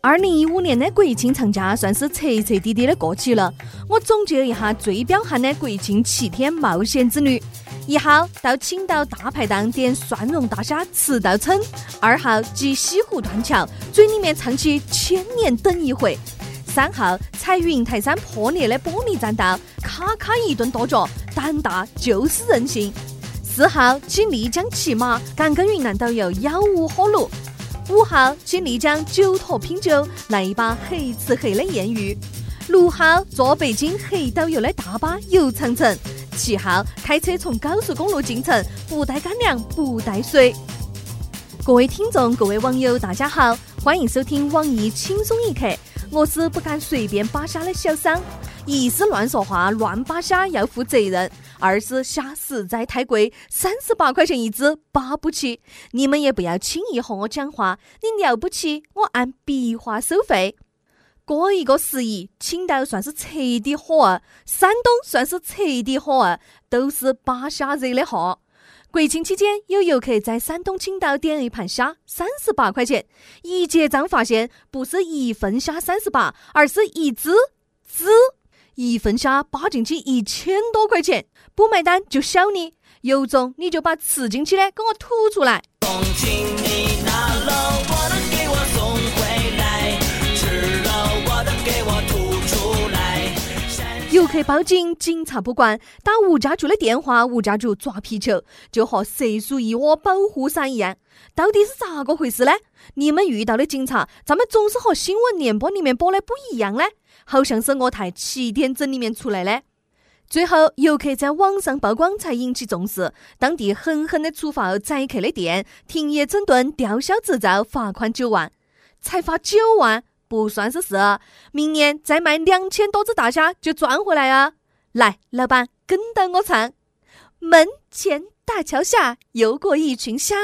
二零一五年的国庆长假算是彻彻底底的过去了。我总结一下最彪悍的国庆七天冒险之旅：一号到青岛大排档点蒜蓉大虾吃到撑；二号集西湖断桥，嘴里面唱起千年等一回；三号踩云台山破裂的玻璃栈道，咔咔一顿跺脚，胆大就是任性；四号去丽江骑马，赶跟云南导游吆五喝六。五号去丽江酒托拼酒，来一把黑吃黑的艳遇；六号坐北京黑导游的大巴游长城；七号开车从高速公路进城，不带干粮，不带水。各位听众，各位网友，大家好，欢迎收听网易轻松一刻，我是不敢随便扒虾的小桑。一是乱说话、乱扒虾要负责任，二是虾实在太贵，三十八块钱一只，扒不起。你们也不要轻易和我讲话，你了不起，我按笔画收费。过一个十一，青岛算是彻底火，山东算是彻底火，都是扒虾惹的祸。国庆期间，有游客在山东青岛点了一盘虾，三十八块钱。一结账发现，不是一份虾三十八，而是一只只。一份虾扒进去一千多块钱，不买单就削你，有种你就把吃进去的给我吐出来。客报警，警察不管，打物价局的电话，物价局抓皮球，就和蛇鼠一窝保护伞一样。到底是咋个回事呢？你们遇到的警察咋么总是和新闻联播里面播的不一样呢？好像是我台七点整里面出来的。最后，游客在网上曝光才引起重视，当地狠狠的处罚宰客的店，停业整顿，吊销执照，罚款九万。才罚九万不算是事，明年再卖两千多只大虾就赚回来啊！来，老板跟到我唱：门前大桥下游过一群虾，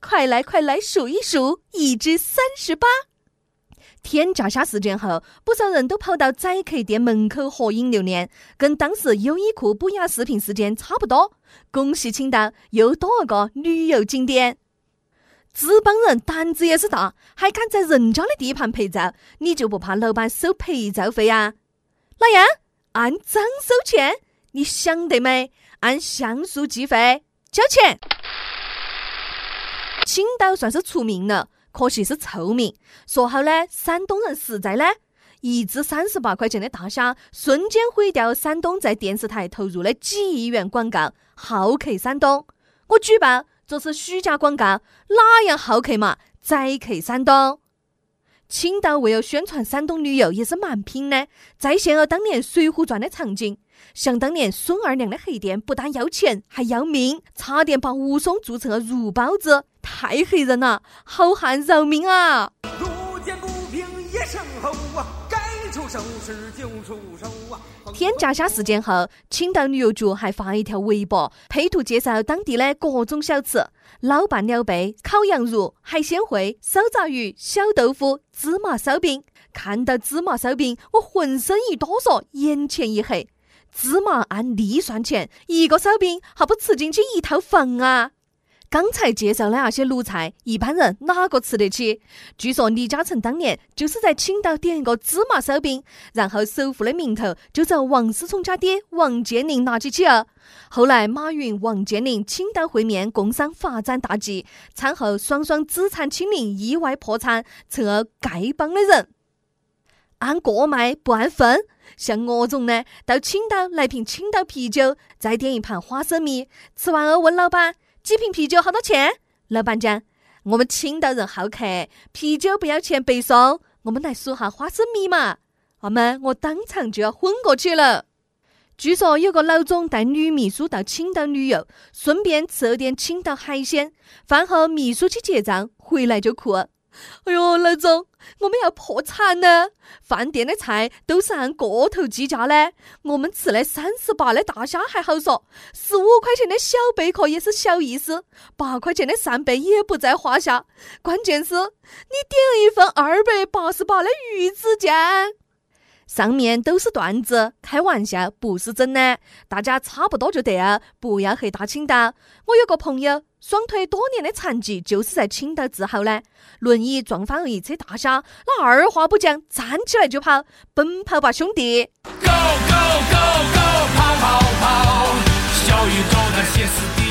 快来快来数一数，一只三十八。天炸虾事件后，不少人都跑到宰客店门口合影留念，跟当时优衣库补牙视频事件差不多。恭喜青岛又多了个旅游景点。这帮人胆子也是大，还敢在人家的地盘拍照，你就不怕老板收陪照费啊？哪样？按张收钱？你想得美？按像素计费，交钱。青岛算是出名了。可惜是臭名。说好呢，山东人实在呢，一只三十八块钱的大虾，瞬间毁掉山东在电视台投入的几亿元广告。好客山东，我举报这是虚假广告，哪样好客嘛？宰客山东。青岛为了宣传山东旅游，也是蛮拼的，再现了当年《水浒传》的场景。想当年，孙二娘的黑店不但要钱，还要命，差点把武松做成了肉包子，太黑人了！好汉饶命啊！天价虾事件后，青岛旅游局还发一条微博，配图介绍当地的各种小吃：老拌鸟贝、烤羊肉、海鲜烩、烧炸鱼、小豆腐、芝麻烧饼。看到芝麻烧饼，我浑身一哆嗦，眼前一黑。芝麻按粒算钱，一个烧饼还不吃进去一套房啊！刚才介绍的那些卤菜，一般人哪个吃得起？据说李嘉诚当年就是在青岛点一个芝麻烧饼，然后首富的名头就从王思聪家爹王健林拿起去了。后来马云、王健林青岛会面，共商发展大计，餐后双双资产清零，意外破产，成了丐帮的人。按个卖不按份，像我这种呢，到青岛来瓶青岛啤酒，再点一盘花生米。吃完后问老板几瓶啤酒好多钱？老板讲我们青岛人好客，啤酒不要钱白送。我们来数下花生米嘛。阿们，我当场就要昏过去了。据说有个老总带女秘书到青岛旅游，顺便吃了点青岛海鲜。饭后秘书去结账，回来就哭。哎呦，老总，我们要破产了！饭店的菜都是按个头计价的，我们吃的三十八的大虾还好说，十五块钱的小贝壳也是小意思，八块钱的扇贝也不在话下。关键是，你点了一份二百八十八的鱼子酱。上面都是段子，开玩笑，不是真的。大家差不多就得了，不要黑大青岛。我有个朋友，双腿多年的残疾就是在青岛治好的。轮椅撞翻了一车大虾，那二话不讲，站起来就跑，奔跑吧兄弟！Go go go go，跑跑跑，小宇宙那歇斯底里的燃烧。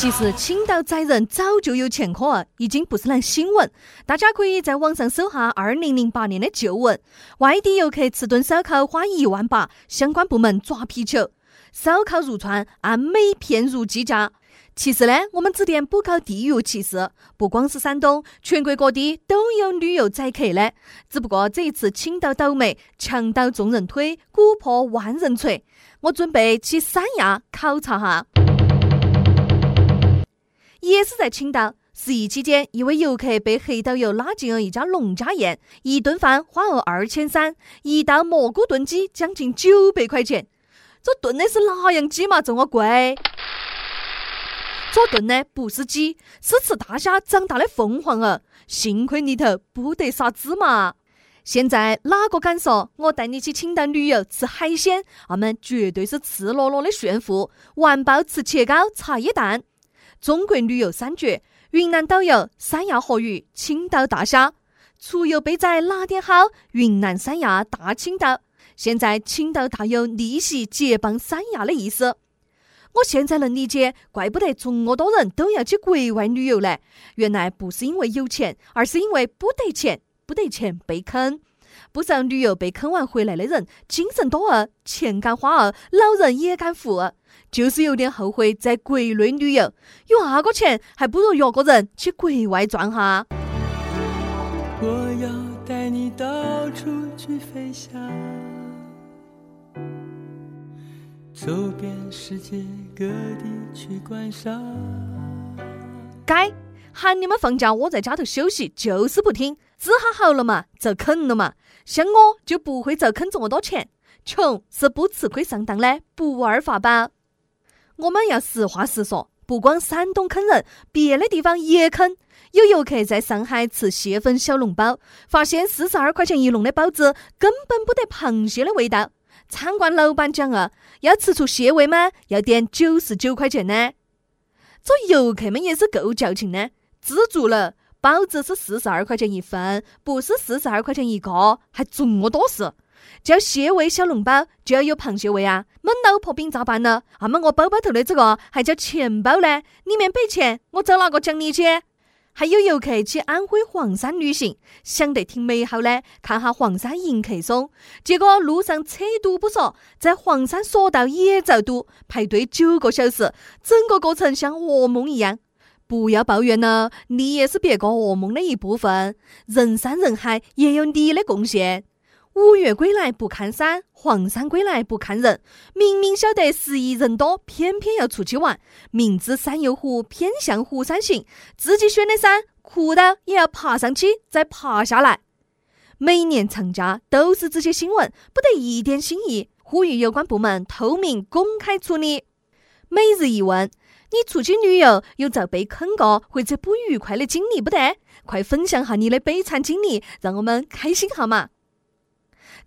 其实青岛宰人早就有前科了，已经不是烂新闻。大家可以在网上搜下二零零八年的旧闻：外地游客吃顿烧烤花一万八，相关部门抓皮球。烧烤入串按每片肉计价。其实呢，我们只点不搞地域歧视，不光是山东，全国各地都有旅游宰客的。只不过这一次青岛倒霉，墙倒众人推，古破万人锤。我准备去三亚考察哈。也是在青岛，十一期间，一位游客被黑导游拉进了一家农家宴，一顿饭花了二千三，一道蘑菇炖鸡将近九百块钱。这炖的是哪样鸡嘛，这么贵？这炖的不是鸡，是吃大虾长大的凤凰儿。幸亏里头不得撒芝麻。现在哪个敢说我带你去青岛旅游吃海鲜？俺们绝对是赤裸裸的炫富。完爆吃切糕、茶叶蛋。中国旅游三绝：云南导游、三亚河鱼、青岛大虾。出游备仔哪点好？云南、三亚、大青岛。现在青岛大有逆袭接棒三亚的意思。我现在能理解，怪不得这么多人都要去国外旅游呢。原来不是因为有钱，而是因为不得钱，不得钱被坑。不少旅游被坑完回来的人，精神多儿，钱敢花儿，老人也敢富，就是有点后悔在国内旅游。有那个钱，还不如约个人去国外转哈。我要带你到处去飞翔，走遍世界各地去观赏。该喊你们放假，我在家头休息，就是不听。治好好了嘛，遭坑了嘛。像我就不会遭坑这么多钱。穷是不吃亏上当的不二法宝。我们要实话实说，不光山东坑人，别的地方也坑。有游客在上海吃蟹粉小笼包，发现四十二块钱一笼的包子根本不得螃蟹的味道。餐馆老板讲啊，要吃出蟹味吗？要点九十九块钱呢。这游客们也是够矫情的，知足了。包子是四十二块钱一份，不是四十二块钱一个，还这么多事。叫蟹味小笼包就要有螃蟹味啊！焖老婆饼咋办呢？那么我包包头的这个还叫钱包呢？里面摆钱，我找哪个讲理去？还有游客去安徽黄山旅行，想得挺美好的，看下黄山迎客松。结果路上车堵不说，在黄山索道也遭堵，排队九个小时，整个过程像噩梦一样。不要抱怨了，你也是别个噩梦的一部分。人山人海，也有你的贡献。五岳归来不看山，黄山归来不看人。明明晓得十一人多，偏偏要出去玩。明知山有虎，偏向虎山行。自己选的山，哭到也要爬上去，再爬下来。每年长假都是这些新闻，不得一点新意。呼吁有关部门透明公开处理。每日一问。你出去旅游有遭被坑过或者不愉快的经历不得？快分享下你的悲惨经历，让我们开心下嘛！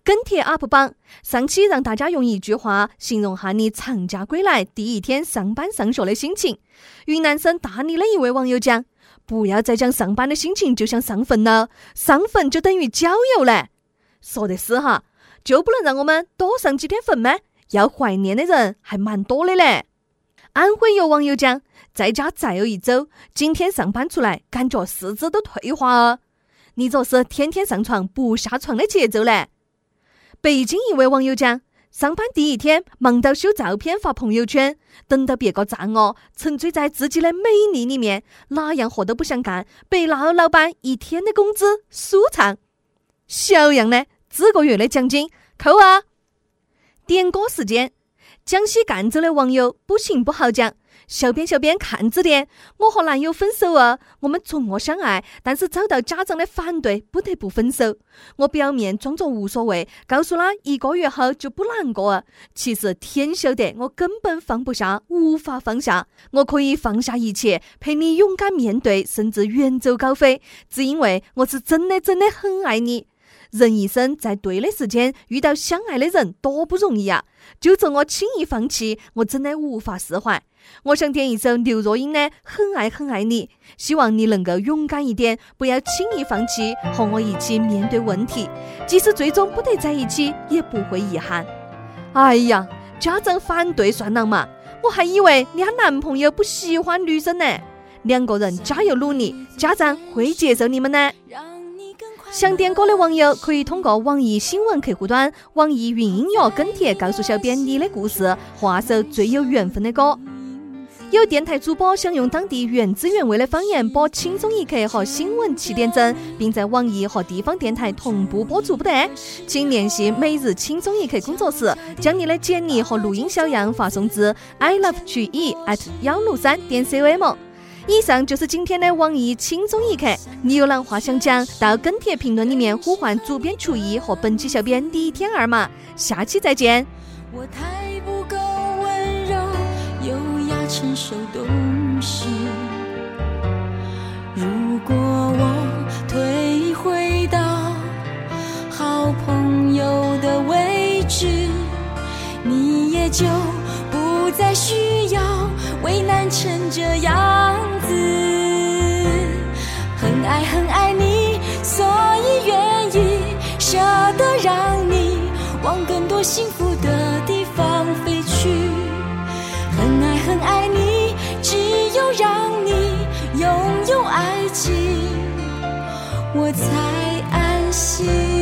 跟帖 UP 榜上期让大家用一句话形容下你长假归来第一天上班上学的心情。云南省大理的一位网友讲：“不要再讲上班的心情就像上坟了，上坟就等于郊游了。”说的是哈，就不能让我们多上几天坟吗？要怀念的人还蛮多的嘞。安徽有网友讲，在家再有一周，今天上班出来，感觉四肢都退化了。你这是天天上床不下床的节奏嘞？北京一位网友讲，上班第一天忙到修照片发朋友圈，等到别个赞我，沉醉在自己的美丽里面，哪样活都不想干，被老老板一天的工资舒畅。小样呢，这个月的奖金扣啊！点歌时间。江西赣州的网友不行不好讲，小编小编看着点，我和男友分手了，我们从我相爱，但是遭到家长的反对，不得不分手。我表面装作无所谓，告诉他一个月后就不难过了。其实天晓得，我根本放不下，无法放下。我可以放下一切，陪你勇敢面对，甚至远走高飞，只因为我是真的真的很爱你。人一生在对的时间遇到相爱的人多不容易啊！就这我轻易放弃，我真的无法释怀。我想点一首刘若英的《很爱很爱你》，希望你能够勇敢一点，不要轻易放弃，和我一起面对问题。即使最终不得在一起，也不会遗憾。哎呀，家长反对算了嘛？我还以为你她男朋友不喜欢女生呢。两个人加油努力，家长会接受你们的。想点歌的网友可以通过网易新闻客户端、网易云音乐跟帖告诉小编你的故事，画首最有缘分的歌。有电台主播想用当地原汁原味的方言播《轻松一刻》和新闻七点整，并在网易和地方电台同步播出不得？请联系每日轻松一刻工作室，将你的简历和录音小样发送至 i love 曲艺 at 幺六三点 com。以上就是今天的网易轻松一刻，你有哪话想讲？到跟帖评论里面呼唤主编厨艺和本期小编李天二嘛，下期再见。我太不够温柔，优雅成熟懂事。如果我退回到好朋友的位置，你也就不再需要为难成这样幸福的地方飞去。很爱很爱你，只有让你拥有爱情，我才安心。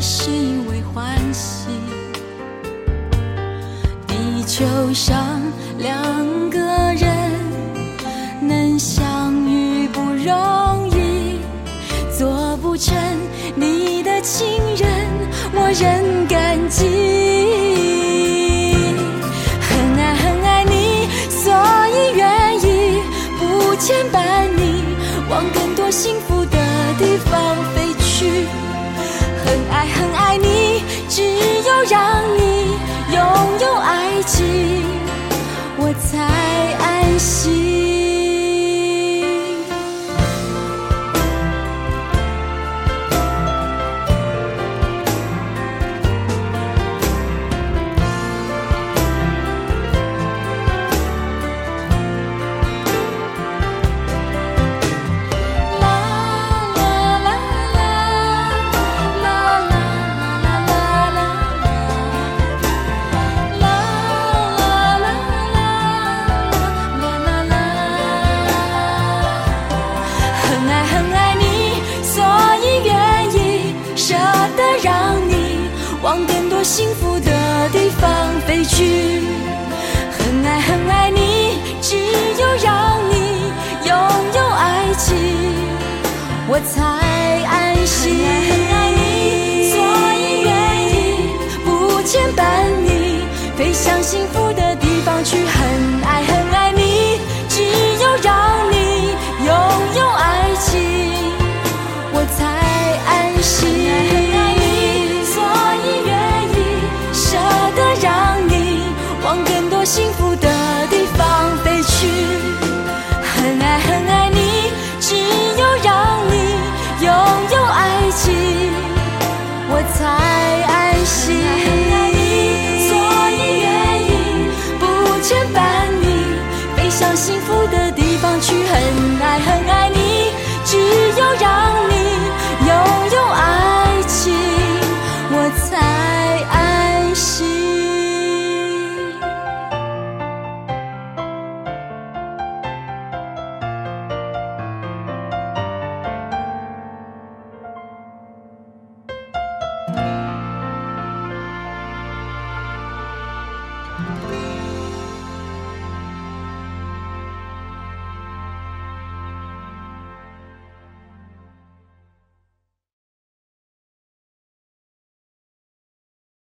是因为欢喜。地球上两个人能相遇不容易，做不成你的情人，我仍感激。很爱很爱你，所以愿意不牵绊你，往更多幸福才安心。很爱很爱你，所以愿意不牵绊你，飞向幸。